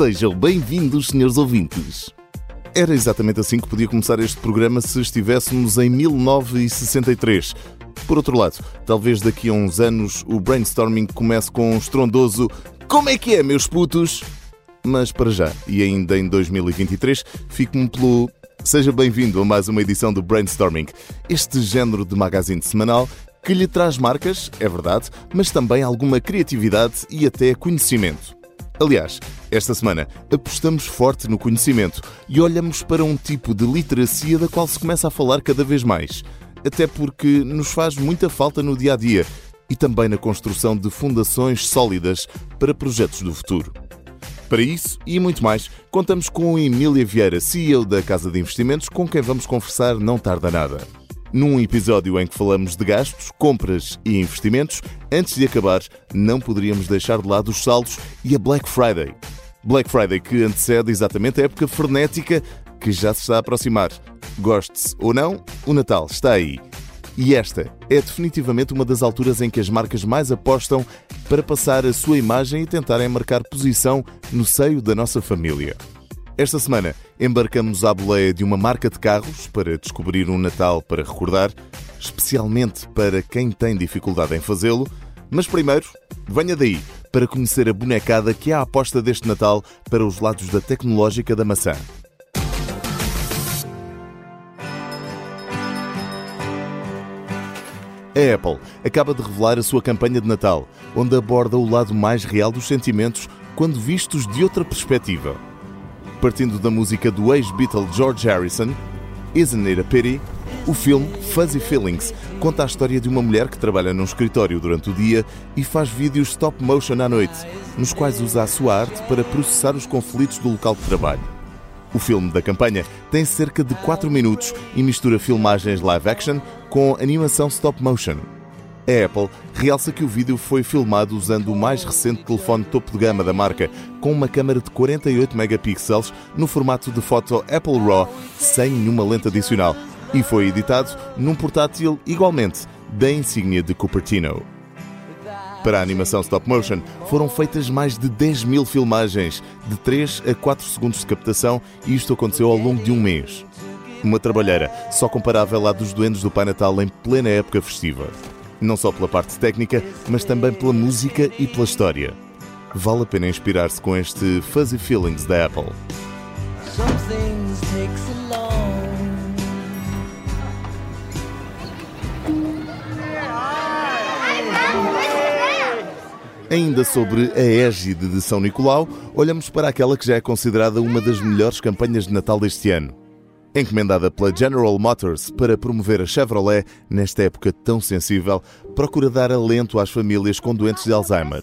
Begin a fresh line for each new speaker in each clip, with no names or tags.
Sejam bem-vindos, senhores ouvintes. Era exatamente assim que podia começar este programa se estivéssemos em 1963. Por outro lado, talvez daqui a uns anos o brainstorming comece com um estrondoso Como é que é, meus putos? Mas para já, e ainda em 2023, fico-me pelo Seja bem-vindo a mais uma edição do Brainstorming, este género de magazine semanal que lhe traz marcas, é verdade, mas também alguma criatividade e até conhecimento. Aliás, esta semana apostamos forte no conhecimento e olhamos para um tipo de literacia da qual se começa a falar cada vez mais, até porque nos faz muita falta no dia a dia e também na construção de fundações sólidas para projetos do futuro. Para isso e muito mais, contamos com Emília Vieira, CEO da Casa de Investimentos, com quem vamos conversar não tarda nada. Num episódio em que falamos de gastos, compras e investimentos, antes de acabar, não poderíamos deixar de lado os saldos e a Black Friday. Black Friday que antecede exatamente a época frenética que já se está a aproximar. Goste-se ou não, o Natal está aí. E esta é definitivamente uma das alturas em que as marcas mais apostam para passar a sua imagem e tentarem marcar posição no seio da nossa família. Esta semana embarcamos à boleia de uma marca de carros para descobrir um Natal para recordar, especialmente para quem tem dificuldade em fazê-lo. Mas primeiro, venha daí para conhecer a bonecada que é a aposta deste Natal para os lados da tecnológica da maçã. A Apple acaba de revelar a sua campanha de Natal, onde aborda o lado mais real dos sentimentos quando vistos de outra perspectiva. Partindo da música do ex-Beatle George Harrison, Isn't It a Pity? O filme Fuzzy Feelings conta a história de uma mulher que trabalha num escritório durante o dia e faz vídeos stop motion à noite, nos quais usa a sua arte para processar os conflitos do local de trabalho. O filme da campanha tem cerca de 4 minutos e mistura filmagens live action com animação stop motion. A Apple realça que o vídeo foi filmado usando o mais recente telefone topo de gama da marca, com uma câmera de 48 megapixels no formato de foto Apple RAW, sem nenhuma lente adicional, e foi editado num portátil igualmente da insígnia de Cupertino. Para a animação stop motion, foram feitas mais de 10 mil filmagens, de 3 a 4 segundos de captação, e isto aconteceu ao longo de um mês. Uma trabalheira só comparável à dos doentes do Pai Natal em plena época festiva. Não só pela parte técnica, mas também pela música e pela história. Vale a pena inspirar-se com este Fuzzy Feelings da Apple. Ainda sobre a égide de São Nicolau, olhamos para aquela que já é considerada uma das melhores campanhas de Natal deste ano. Encomendada pela General Motors para promover a Chevrolet nesta época tão sensível, procura dar alento às famílias com doentes de Alzheimer.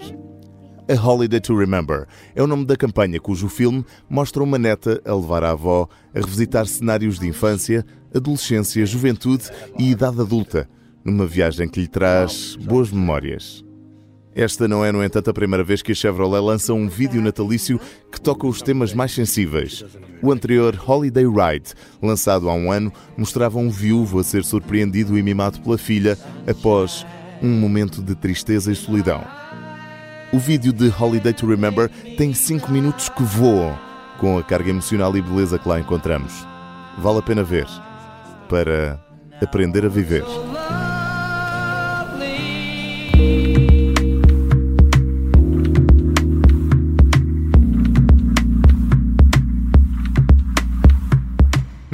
A Holiday to Remember é o nome da campanha cujo filme mostra uma neta a levar a avó a revisitar cenários de infância, adolescência, juventude e idade adulta, numa viagem que lhe traz boas memórias. Esta não é, no entanto, a primeira vez que a Chevrolet lança um vídeo natalício que toca os temas mais sensíveis. O anterior Holiday Ride, lançado há um ano, mostrava um viúvo a ser surpreendido e mimado pela filha após um momento de tristeza e solidão. O vídeo de Holiday to Remember tem 5 minutos que voam, com a carga emocional e beleza que lá encontramos. Vale a pena ver, para aprender a viver.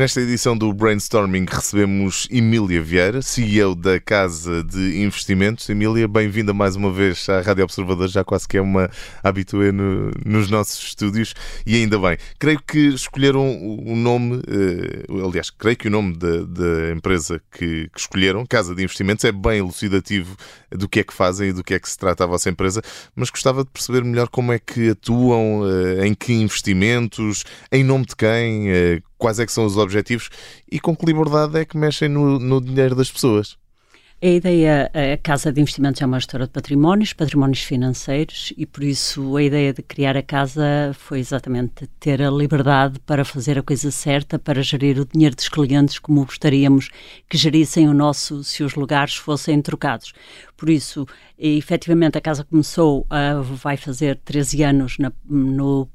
Nesta edição do Brainstorming recebemos Emília Vieira, CEO da Casa de Investimentos. Emília, bem-vinda mais uma vez à Rádio Observador, já quase que é uma habituê no, nos nossos estúdios e ainda bem. Creio que escolheram o nome, eh, aliás, creio que o nome da, da empresa que, que, escolheram, Casa de Investimentos, é bem elucidativo do que é que fazem e do que é que se trata a vossa empresa, mas gostava de perceber melhor como é que atuam, eh, em que investimentos, em nome de quem, eh, quais é que são os objetivos e com que liberdade é que mexem no, no dinheiro das pessoas.
A ideia, a Casa de Investimentos é uma gestora de patrimónios, patrimónios financeiros, e por isso a ideia de criar a casa foi exatamente ter a liberdade para fazer a coisa certa, para gerir o dinheiro dos clientes como gostaríamos que gerissem o nosso se os lugares fossem trocados. Por isso, efetivamente, a casa começou, a, vai fazer 13 anos na, no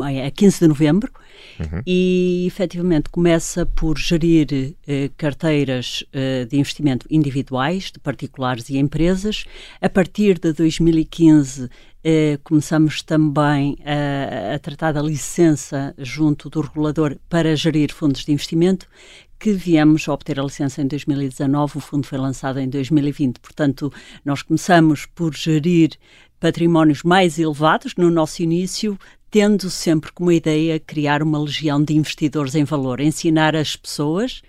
a 15 de novembro uhum. e efetivamente começa por gerir eh, carteiras eh, de investimento individuais, de particulares e empresas. A partir de 2015 eh, começamos também a, a tratar da licença junto do regulador para gerir fundos de investimento que viemos a obter a licença em 2019, o fundo foi lançado em 2020. Portanto, nós começamos por gerir patrimónios mais elevados no nosso início, tendo sempre como ideia criar uma legião de investidores em valor, ensinar as pessoas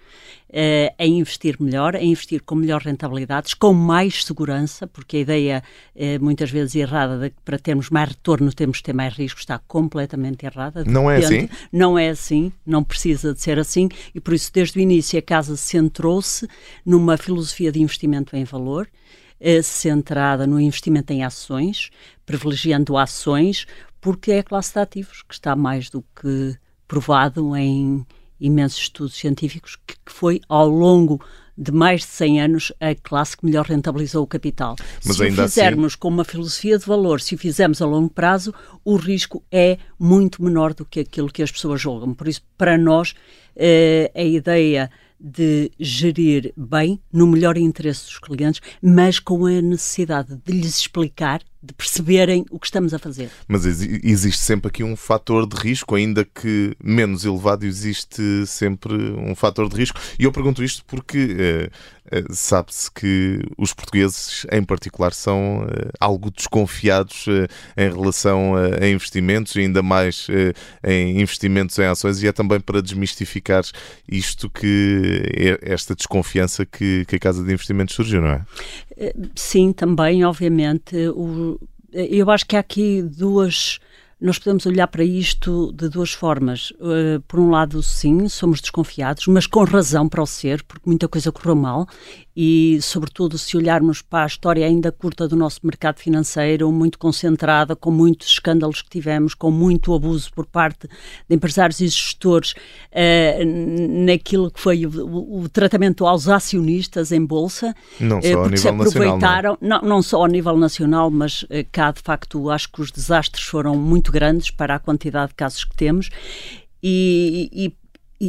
uh, a investir melhor, a investir com melhores rentabilidades, com mais segurança, porque a ideia é muitas vezes errada de que para termos mais retorno temos de ter mais risco está completamente errada.
Não é assim?
Não é assim, não precisa de ser assim e por isso desde o início a casa centrou-se numa filosofia de investimento em valor, uh, centrada no investimento em ações, privilegiando ações, porque é a classe de ativos que está mais do que provado em imensos estudos científicos que, que foi ao longo de mais de 100 anos a classe que melhor rentabilizou o capital. Mas se o assim- fizermos assim... com uma filosofia de valor, se o fizermos a longo prazo, o risco é muito menor do que aquilo que as pessoas julgam. Por isso, para nós, eh, a ideia de gerir bem, no melhor interesse dos clientes, mas com a necessidade de lhes explicar de perceberem o que estamos a fazer.
Mas existe sempre aqui um fator de risco, ainda que menos elevado, existe sempre um fator de risco. E eu pergunto isto porque eh, eh, sabe-se que os portugueses, em particular, são eh, algo desconfiados em relação a investimentos, e ainda mais em investimentos em ações, e é também para desmistificar isto que é esta desconfiança que, que a Casa de Investimentos surgiu, não é?
Sim, também, obviamente. O, eu acho que há aqui duas. Nós podemos olhar para isto de duas formas. Uh, por um lado, sim, somos desconfiados, mas com razão para o ser, porque muita coisa correu mal e, sobretudo, se olharmos para a história ainda curta do nosso mercado financeiro, muito concentrada, com muitos escândalos que tivemos, com muito abuso por parte de empresários e gestores uh, naquilo que foi o, o, tratamento aos acionistas em bolsa.
Não só uh, a nível nacional.
Não, não, não, só a nível nacional, mas uh, cá, de facto, acho que os desastres foram muito grandes para a quantidade de casos que temos. E, e,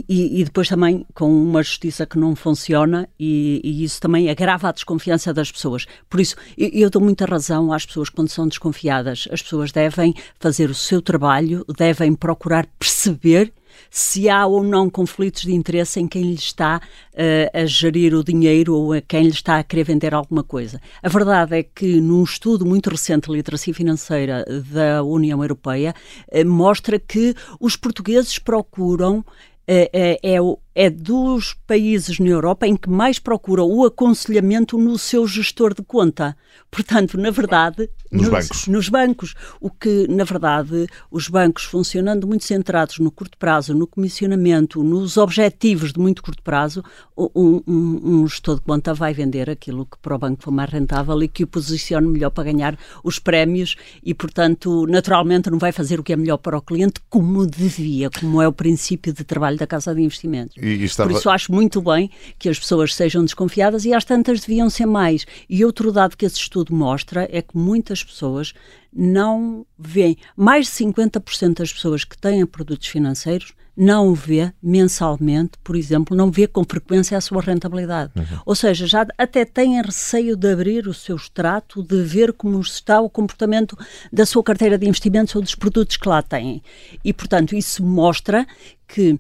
e, e, depois também com uma justiça que não funciona e, e, isso também agrava a desconfiança das pessoas. Por isso, eu, eu, dou muita razão às pessoas quando são desconfiadas. As pessoas devem fazer o seu trabalho, devem procurar perceber se há ou não conflitos de interesse em quem lhe está uh, a gerir o dinheiro ou a quem lhe está a querer vender alguma coisa. A verdade é que num estudo muito recente de literacia financeira da União Europeia uh, mostra que os portugueses procuram é, é, é, é, dos países na Europa em que mais procura o aconselhamento no seu gestor de conta. Portanto, na verdade,
nos, nos, bancos.
Nos bancos. O que, na verdade, os bancos funcionando muito centrados no curto prazo, no comissionamento, nos objetivos de muito curto prazo, um, um, um gestor de conta vai vender aquilo que para o banco for mais rentável e que o posicione melhor para ganhar os prémios e, portanto, naturalmente não vai fazer o que é melhor para o cliente como devia, como é o princípio de trabalho da Casa de Investimentos. E estava... Por isso acho muito bem que as pessoas sejam desconfiadas e às tantas deviam ser mais. E outro dado que esse estudo mostra é que muitas pessoas não veem, mais de 50% das pessoas que têm produtos financeiros não vê mensalmente, por exemplo, não vê com frequência a sua rentabilidade. Uhum. Ou seja, já até têm receio de abrir o seu extrato, de ver como está o comportamento da sua carteira de investimentos ou dos produtos que lá têm. E, portanto, isso mostra que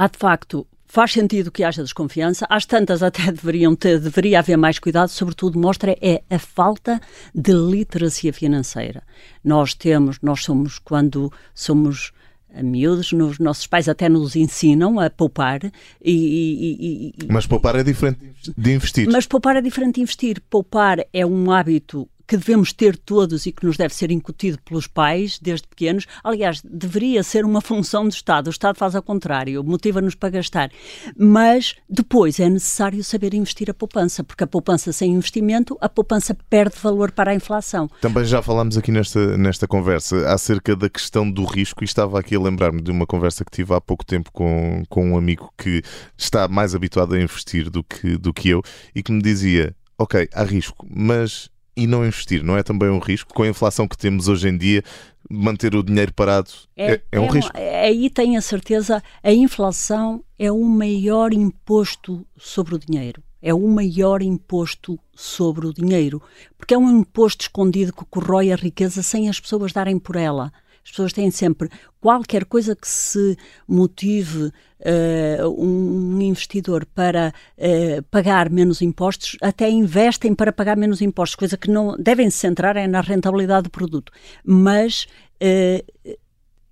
há de facto faz sentido que haja desconfiança. Às tantas até deveriam ter, deveria haver mais cuidado, sobretudo mostra é a falta de literacia financeira. Nós temos, nós somos quando somos a miúdos, nos nossos pais até nos ensinam a poupar e, e,
e, Mas poupar é diferente de investir.
Mas poupar é diferente de investir. Poupar é um hábito que devemos ter todos e que nos deve ser incutido pelos pais desde pequenos. Aliás, deveria ser uma função do Estado. O Estado faz ao contrário, motiva-nos para gastar. Mas depois é necessário saber investir a poupança, porque a poupança sem investimento, a poupança perde valor para a inflação.
Também já falámos aqui nesta, nesta conversa acerca da questão do risco e estava aqui a lembrar-me de uma conversa que tive há pouco tempo com, com um amigo que está mais habituado a investir do que, do que eu e que me dizia: Ok, há risco, mas e não investir, não é também um risco? Com a inflação que temos hoje em dia, manter o dinheiro parado é, é, é um é, risco.
Aí tenho a certeza, a inflação é o maior imposto sobre o dinheiro. É o maior imposto sobre o dinheiro, porque é um imposto escondido que corrói a riqueza sem as pessoas darem por ela. As pessoas têm sempre qualquer coisa que se motive uh, um investidor para uh, pagar menos impostos, até investem para pagar menos impostos, coisa que não devem se centrar é na rentabilidade do produto. Mas, uh,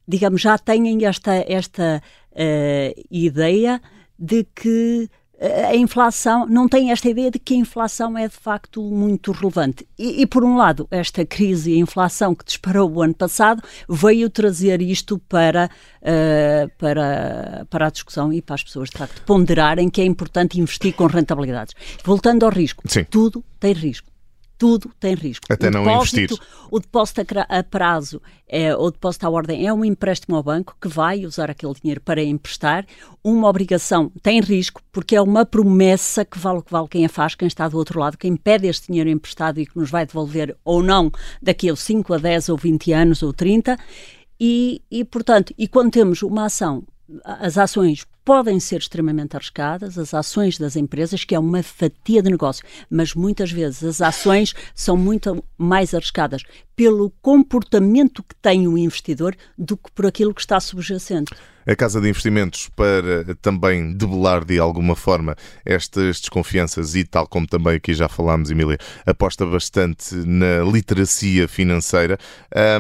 digamos, já têm esta, esta ideia de que a inflação, não tem esta ideia de que a inflação é de facto muito relevante. E, e, por um lado, esta crise e a inflação que disparou o ano passado veio trazer isto para, uh, para, para a discussão e para as pessoas de facto ponderarem que é importante investir com rentabilidades. Voltando ao risco,
Sim.
tudo tem risco tudo tem risco.
Até o não depósito, investir.
O depósito a prazo, é, o depósito à ordem, é um empréstimo ao banco que vai usar aquele dinheiro para emprestar. Uma obrigação tem risco, porque é uma promessa que vale o que vale quem a faz, quem está do outro lado, quem pede este dinheiro emprestado e que nos vai devolver ou não daqui a 5, a 10 ou 20 anos ou 30. E, e, portanto, e quando temos uma ação, as ações podem ser extremamente arriscadas, as ações das empresas, que é uma fatia de negócio, mas muitas vezes as ações são muito mais arriscadas pelo comportamento que tem o investidor do que por aquilo que está subjacente
a Casa de Investimentos para também debelar de alguma forma estas desconfianças e, tal como também aqui já falámos, Emília, aposta bastante na literacia financeira.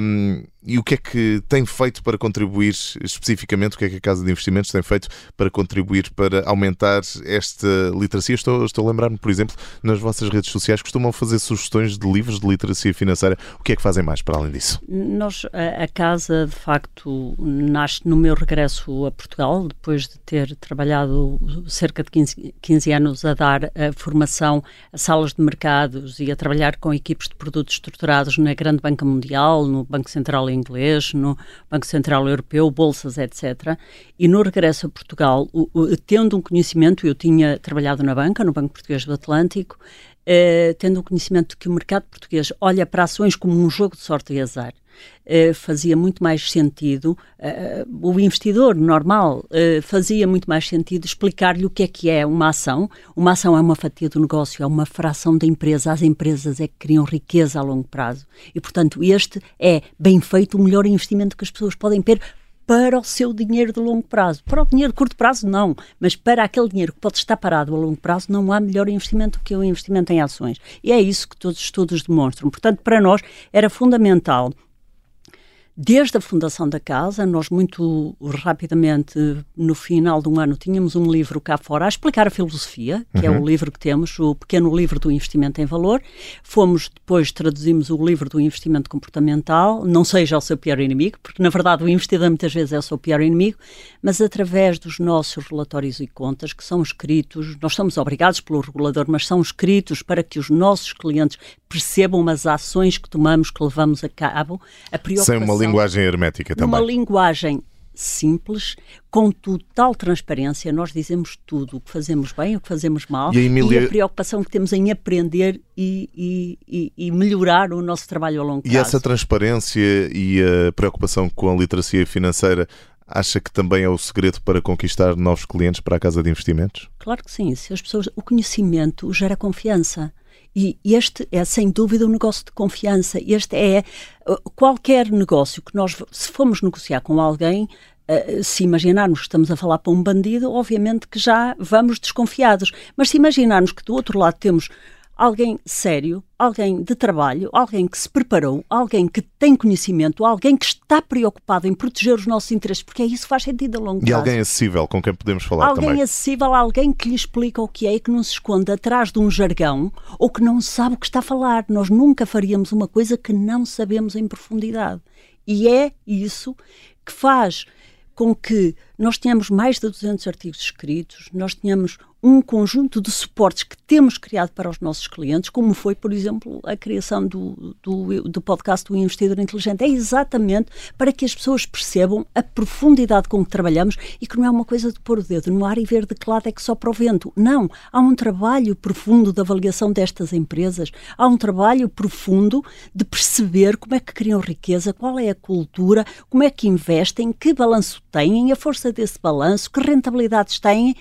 Um, e o que é que tem feito para contribuir, especificamente, o que é que a Casa de Investimentos tem feito para contribuir para aumentar esta literacia? Estou, estou a lembrar-me, por exemplo, nas vossas redes sociais costumam fazer sugestões de livros de literacia financeira. O que é que fazem mais para além disso?
Nós, a, a Casa, de facto, nasce no meu regresso a Portugal, depois de ter trabalhado cerca de 15, 15 anos a dar a formação a salas de mercados e a trabalhar com equipes de produtos estruturados na grande banca mundial, no Banco Central inglês, no Banco Central Europeu, bolsas, etc. E no regresso a Portugal, o, o, tendo um conhecimento, eu tinha trabalhado na banca, no Banco Português do Atlântico, eh, tendo o conhecimento de que o mercado português olha para ações como um jogo de sorte e azar. Uh, fazia muito mais sentido, uh, o investidor normal fazia muito mais sentido explicar-lhe o que é que é uma ação. Uma ação é uma fatia do negócio, é uma fração da empresa. As empresas é que criam riqueza a longo prazo. E, portanto, este é, bem feito, o melhor investimento que as pessoas podem ter para o seu dinheiro de longo prazo. Para o dinheiro de curto prazo, não. Mas para aquele dinheiro que pode estar parado a longo prazo, não há melhor investimento que o investimento em ações. E é isso que todos os estudos demonstram. Portanto, para nós era fundamental Desde a fundação da casa, nós muito rapidamente, no final de um ano, tínhamos um livro cá fora a explicar a filosofia, que uhum. é o uhum. livro que temos, o pequeno livro do investimento em valor. Fomos, depois, traduzimos o livro do investimento comportamental, não seja o seu pior inimigo, porque na verdade o investidor muitas vezes é o seu pior inimigo, mas através dos nossos relatórios e contas, que são escritos, nós somos obrigados pelo regulador, mas são escritos para que os nossos clientes percebam as ações que tomamos, que levamos a cabo, a
preocupação linguagem hermética também.
Uma linguagem simples, com total transparência, nós dizemos tudo, o que fazemos bem, o que fazemos mal, e a, Emília... e a preocupação que temos em aprender e, e, e, melhorar o nosso trabalho ao longo prazo.
E essa transparência e a preocupação com a literacia financeira Acha que também é o segredo para conquistar novos clientes para a casa de investimentos?
Claro que sim. Se as pessoas, o conhecimento gera confiança. E este é, sem dúvida, um negócio de confiança. Este é uh, qualquer negócio que nós, se formos negociar com alguém, Uh, se imaginarmos que estamos a falar para um bandido, obviamente que já vamos desconfiados. Mas se imaginarmos que do outro lado temos alguém sério, alguém de trabalho, alguém que se preparou, alguém que tem conhecimento, alguém que está preocupado em proteger os nossos interesses, porque é isso que faz sentido a longo prazo.
E alguém acessível com quem podemos falar
alguém
também.
Alguém acessível, alguém que lhe explica o que é e que não se esconde atrás de um jargão ou que não sabe o que está a falar. Nós nunca faríamos uma coisa que não sabemos em profundidade. E é isso que faz com que nós tenhamos mais de 200 artigos escritos, nós tenhamos um conjunto de suportes que temos criado para os nossos clientes, como foi, por exemplo, a criação do, do, do podcast do Investidor Inteligente. É exatamente para que as pessoas percebam a profundidade com que trabalhamos e que não é uma coisa de pôr o dedo no ar e ver de que lado é que sopra o vento. Não. Há um trabalho profundo de avaliação destas empresas, há um trabalho profundo de perceber como é que criam riqueza, qual é a cultura, como é que investem, que balanço têm, a força desse balanço, que rentabilidades têm,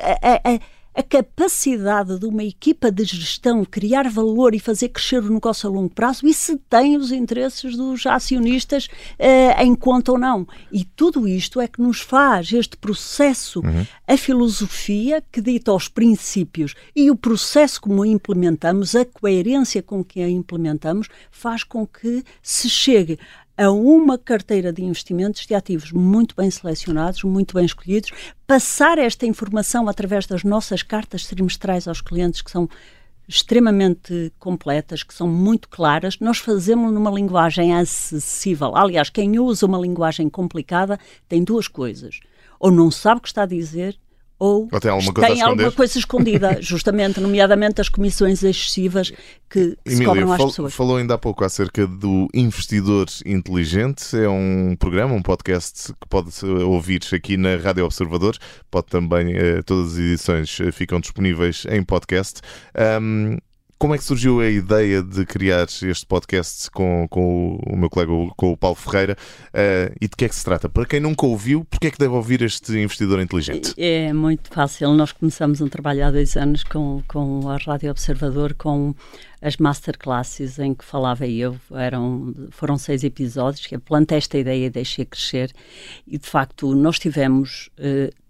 a, a, a, capacidade de uma equipa de gestão criar valor e fazer crescer o negócio a longo prazo e se tem os interesses dos acionistas uh, em conta ou não. E tudo isto é que nos faz este processo, uhum. a filosofia que dita os princípios e o processo como a implementamos, a coerência com que a implementamos, faz com que se chegue a uma carteira de investimentos de ativos muito bem selecionados, muito bem escolhidos, passar esta informação através das nossas cartas trimestrais aos clientes, que são extremamente completas, que são muito claras, nós fazemos numa linguagem acessível. Aliás, quem usa uma linguagem complicada tem duas coisas. Ou não sabe o que está a dizer, ou,
ou tem alguma coisa,
tem alguma coisa escondida, justamente, nomeadamente as comissões excessivas que Emília, se cobram às
fal
pessoas.
Falou ainda há pouco acerca do Investidor Inteligente, é um programa, um podcast que pode ouvir aqui na Rádio Observador, pode também, eh, todas as edições eh, ficam disponíveis em podcast. Um, como é que surgiu a ideia de criar este podcast com, com o meu colega, com o Paulo Ferreira, uh, e de que é que se trata? Para quem nunca ouviu, porquê é que deve ouvir este investidor inteligente?
É muito fácil. Nós começamos um trabalho há dois anos com, com a Rádio Observador, com as masterclasses em que falava eu. Eram, foram seis episódios, que plantei esta ideia e deixei crescer. E, de facto, nós tivemos... Uh,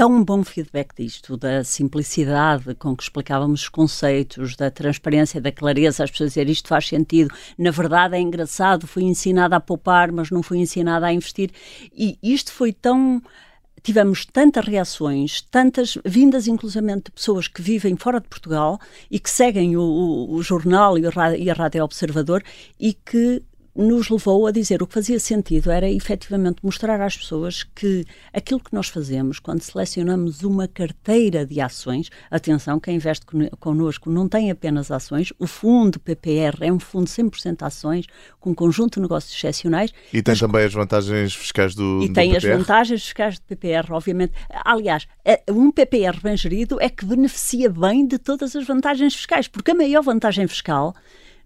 tão bom feedback disto, da simplicidade com que explicávamos os conceitos, da transparência, da clareza, as pessoas dizer isto faz sentido, na verdade é engraçado, fui ensinada a poupar, mas não fui ensinada a investir. E isto foi tão tivemos tantas reações, tantas vindas, inclusivamente, de pessoas que vivem fora de Portugal e que seguem o, o, o jornal e, o, e a Rádio Observador e que nos levou a dizer o que fazia sentido era efetivamente mostrar às pessoas que aquilo que nós fazemos quando selecionamos uma carteira de ações, atenção, quem investe connosco não tem apenas ações, o fundo PPR é um fundo 100% ações, com um conjunto de negócios excepcionais.
E tem também as vantagens fiscais do
E
do
tem
PPR?
as vantagens fiscais do PPR, obviamente. Aliás, é, um PPR bem gerido é que beneficia bem de todas as vantagens fiscais, porque a maior vantagem fiscal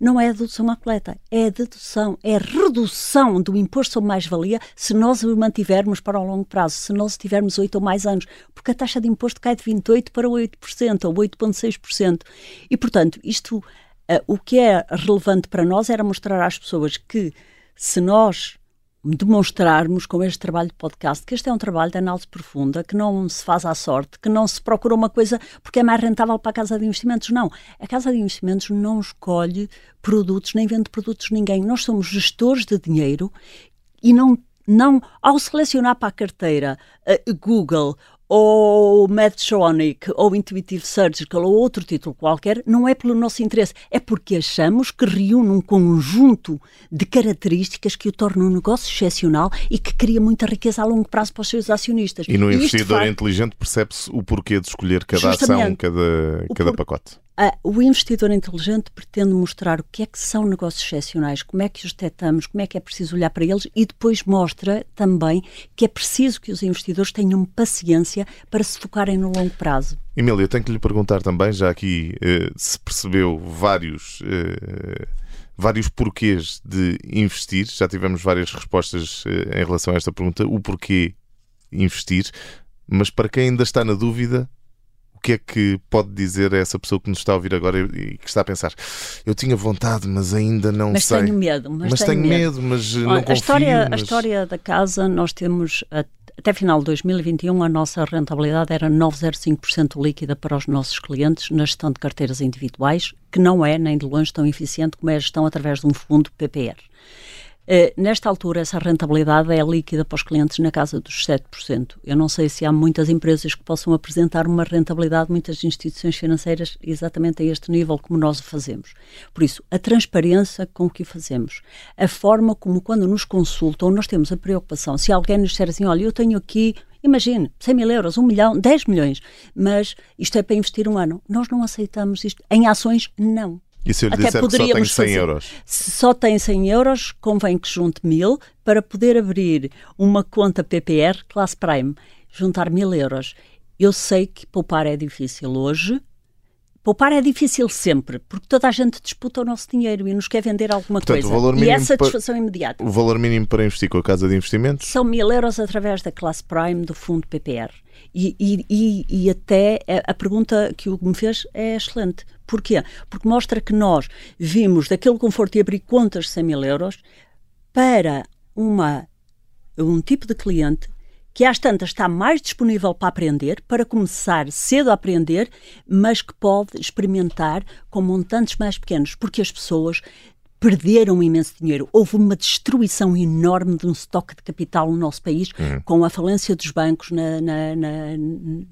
não é a dedução à coleta, é a dedução, é a redução do imposto sobre mais-valia se nós o mantivermos para o longo prazo, se nós tivermos 8 ou mais anos, porque a taxa de imposto cai de 28% para 8% ou 8,6%. E, portanto, isto, uh, o que é relevante para nós era mostrar às pessoas que se nós demonstrarmos com este trabalho de podcast que este é um trabalho de análise profunda, que não se faz à sorte, que não se procura uma coisa porque é mais rentável para a Casa de Investimentos. Não. A Casa de Investimentos não escolhe produtos, nem vende produtos de ninguém. Nós somos gestores de dinheiro e não não ao selecionar para a carteira uh, Google ou Medtronic, ou Intuitive Surgical, ou outro título qualquer, não é pelo nosso interesse, é porque achamos que reúne um conjunto de características que o tornam um negócio excepcional e que cria muita riqueza a longo prazo para os seus acionistas.
E no investidor faz... inteligente percebe-se o porquê de escolher cada ação, cada, cada pacote.
Uh, o investidor inteligente pretende mostrar o que é que são negócios excepcionais, como é que os detectamos, como é que é preciso olhar para eles e depois mostra também que é preciso que os investidores tenham paciência para se focarem no longo prazo.
Emília, tenho que lhe perguntar também, já aqui eh, se percebeu vários. Eh, vários porquês de investir, já tivemos várias respostas eh, em relação a esta pergunta, o porquê investir, mas para quem ainda está na dúvida, que é que pode dizer a essa pessoa que nos está a ouvir agora e que está a pensar eu tinha vontade, mas ainda não
mas
sei.
Tenho medo, mas,
mas
tenho,
tenho medo. mas não a confio.
História,
mas...
A história da casa, nós temos até final de 2021 a nossa rentabilidade era 9,05% líquida para os nossos clientes na gestão de carteiras individuais, que não é nem de longe tão eficiente como é a gestão através de um fundo PPR. Uh, nesta altura, essa rentabilidade é líquida para os clientes na casa dos 7%. Eu não sei se há muitas empresas que possam apresentar uma rentabilidade, muitas instituições financeiras, exatamente a este nível como nós o fazemos. Por isso, a transparência com que o fazemos, a forma como, quando nos consultam, nós temos a preocupação. Se alguém nos disser assim, olha, eu tenho aqui Imagine, 100 mil euros, 1 milhão, 10 milhões. Mas isto é para investir um ano. Nós não aceitamos isto. Em ações, não.
E se eu lhe Até disser que só tem 100 fazer. euros?
Se só tem 100 euros, convém que junte mil para poder abrir uma conta PPR classe Prime. Juntar mil euros. Eu sei que poupar é difícil hoje, Poupar é difícil sempre, porque toda a gente disputa o nosso dinheiro e nos quer vender alguma
Portanto,
coisa.
O valor mínimo
e é satisfação imediata.
O valor mínimo para investir com a Casa de Investimentos?
São mil euros através da classe Prime do fundo PPR. E, e, e, até a pergunta que o me fez é excelente. Porquê? Porque mostra que nós vimos daquele conforto de abrir contas de 100 mil euros para uma, um tipo de cliente que às tantas está mais disponível para aprender, para começar cedo a aprender, mas que pode experimentar com montantes mais pequenos, porque as pessoas perderam imenso dinheiro. Houve uma destruição enorme de um estoque de capital no nosso país, uhum. com a falência dos bancos na, na, na,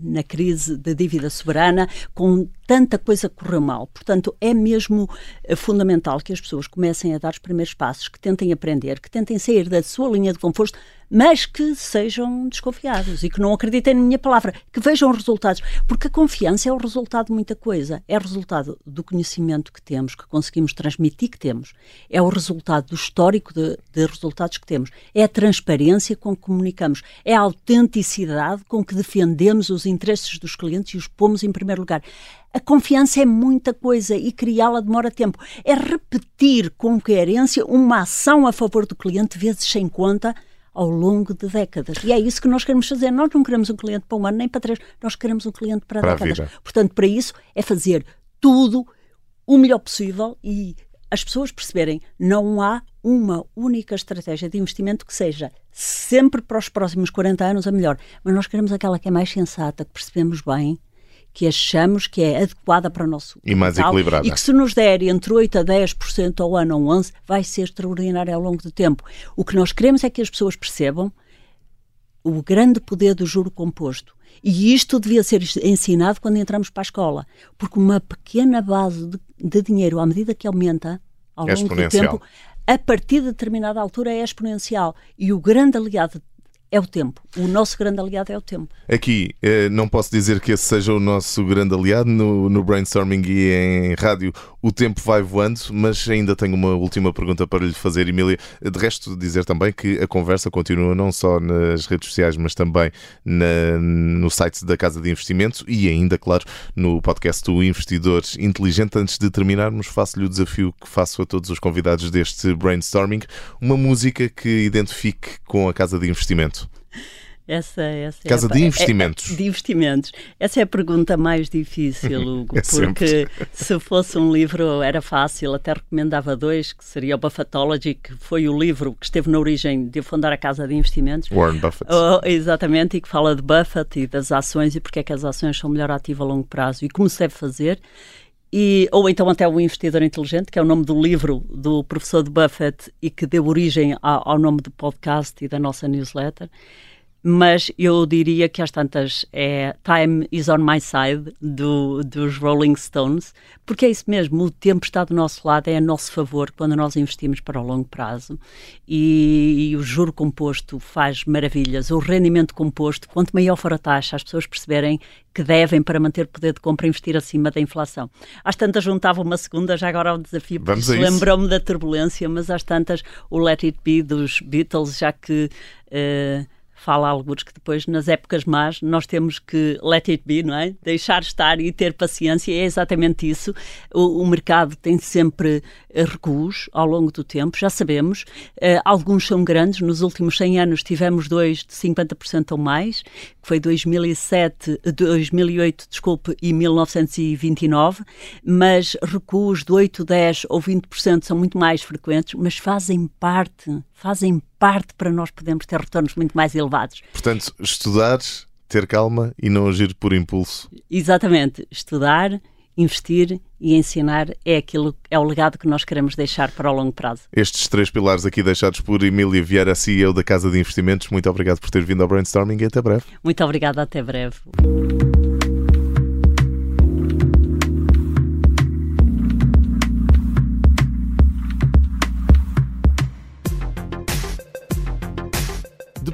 na, crise da dívida soberana, com tanta coisa correu mal. Portanto, é mesmo eh, fundamental que as pessoas comecem a dar os primeiros passos, que tentem aprender, que tentem sair da sua linha de conforto mas que sejam desconfiados e que não acreditem na minha palavra, que vejam resultados, porque a confiança é o resultado de muita coisa, é o resultado do conhecimento que temos, que conseguimos transmitir que temos, é o resultado do histórico de, de resultados que temos, é a transparência com que comunicamos, é a autenticidade com que defendemos os interesses dos clientes e os pomos em primeiro lugar. A confiança é muita coisa e criá-la demora tempo. É repetir com coerência uma ação a favor do cliente, vezes sem conta, ao longo de décadas. E é isso que nós queremos fazer. Nós não queremos um cliente para um ano nem para três, nós queremos um cliente para, para décadas. Portanto, para isso é fazer tudo o melhor possível e as pessoas perceberem não há uma única estratégia de investimento que seja sempre para os próximos 40 anos a melhor, mas nós queremos aquela que é mais sensata, que percebemos bem que achamos que é adequada para o nosso
e mais
capital,
equilibrada.
E que se nos der entre 8 a 10% ao ano ou 11, vai ser extraordinário ao longo do tempo. O que nós queremos é que as pessoas percebam o grande poder do juro composto. E isto devia ser ensinado quando entramos para a escola, porque uma pequena base de, de dinheiro, à medida que aumenta ao é longo do tempo, a partir de determinada altura é exponencial. E o grande aliado é o tempo. O nosso grande aliado é o tempo.
Aqui, eh, não posso dizer que esse seja o nosso grande aliado no, no brainstorming e em rádio. O tempo vai voando, mas ainda tenho uma última pergunta para lhe fazer, Emília. De resto, dizer também que a conversa continua não só nas redes sociais, mas também na, no site da Casa de Investimentos e ainda, claro, no podcast do Investidor Inteligente. Antes de terminarmos, faço-lhe o desafio que faço a todos os convidados deste brainstorming: uma música que identifique com a Casa de Investimento.
Essa, essa
é Casa
é,
de investimentos.
É, de investimentos. Essa é a pergunta mais difícil, Hugo,
é
porque se fosse um livro era fácil, até recomendava dois, que seria o Buffettology, que foi o livro que esteve na origem de fundar a Casa de Investimentos.
Warren Buffett.
Oh, exatamente, e que fala de Buffett e das ações e porque é que as ações são melhor ativo a longo prazo e como se deve fazer. E, ou então até o Investidor Inteligente, que é o nome do livro do professor de Buffett e que deu origem ao, ao nome do podcast e da nossa newsletter mas eu diria que às tantas é Time is on my side do, dos Rolling Stones, porque é isso mesmo, o tempo está do nosso lado, é a nosso favor quando nós investimos para o longo prazo e, e o juro composto faz maravilhas, o rendimento composto, quanto maior for a taxa, as pessoas perceberem que devem para manter o poder de compra investir acima da inflação. Às tantas juntava uma segunda, já agora um desafio, porque lembrou-me da turbulência, mas às tantas o Let It Be dos Beatles, já que uh, fala alguns que depois, nas épocas más, nós temos que let it be, não é? Deixar estar e ter paciência, é exatamente isso. O, o mercado tem sempre eh, recuos ao longo do tempo, já sabemos. Uh, alguns são grandes, nos últimos 100 anos tivemos dois de 50% ou mais, que foi 2007, 2008, desculpe, e 1929, mas recuos de 8, 10 ou 20% são muito mais frequentes, mas fazem parte, fazem parte para nós podermos ter retornos muito mais elevados.
Portanto, estudar, ter calma e não agir por impulso.
Exatamente, estudar, investir e ensinar é aquilo é o legado que nós queremos deixar para o longo prazo.
Estes três pilares aqui deixados por Emília Vieira, CEO da Casa de Investimentos, muito obrigado por ter vindo ao Brainstorming e até breve.
Muito obrigada, até breve.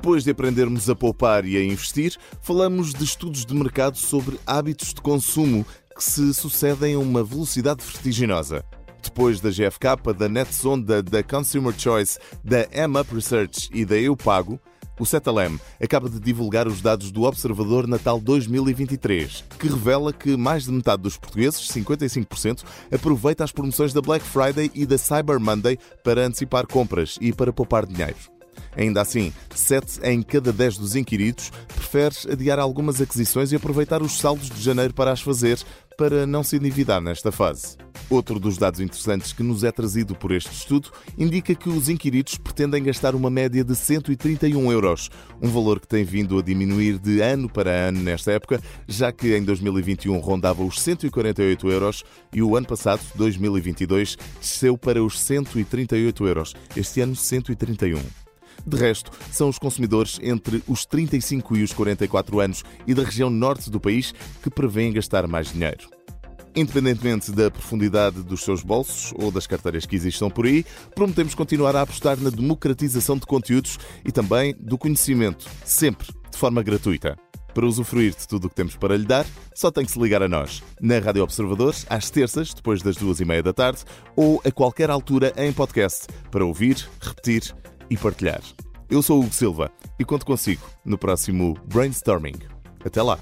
Depois de aprendermos a poupar e a investir, falamos de estudos de mercado sobre hábitos de consumo que se sucedem a uma velocidade vertiginosa. Depois da GFK, da NetZonda, da Consumer Choice, da M-Up Research e da Eu Pago, o Cetalem acaba de divulgar os dados do Observador Natal 2023, que revela que mais de metade dos portugueses, 55%, aproveita as promoções da Black Friday e da Cyber Monday para antecipar compras e para poupar dinheiro. Ainda assim, 7 em cada 10 dos inquiridos prefere adiar algumas aquisições e aproveitar os saldos de janeiro para as fazer, para não se endividar nesta fase. Outro dos dados interessantes que nos é trazido por este estudo indica que os inquiridos pretendem gastar uma média de 131 euros, um valor que tem vindo a diminuir de ano para ano nesta época, já que em 2021 rondava os 148 euros e o ano passado, 2022, desceu para os 138 euros. Este ano, 131. De resto, são os consumidores entre os 35 e os 44 anos e da região norte do país que prevêem gastar mais dinheiro. Independentemente da profundidade dos seus bolsos ou das carteiras que existam por aí, prometemos continuar a apostar na democratização de conteúdos e também do conhecimento, sempre de forma gratuita. Para usufruir de tudo o que temos para lhe dar, só tem que se ligar a nós, na Rádio Observadores, às terças, depois das duas e meia da tarde, ou a qualquer altura em podcast, para ouvir, repetir e partilhar. Eu sou o Hugo Silva e conto consigo no próximo Brainstorming. Até lá!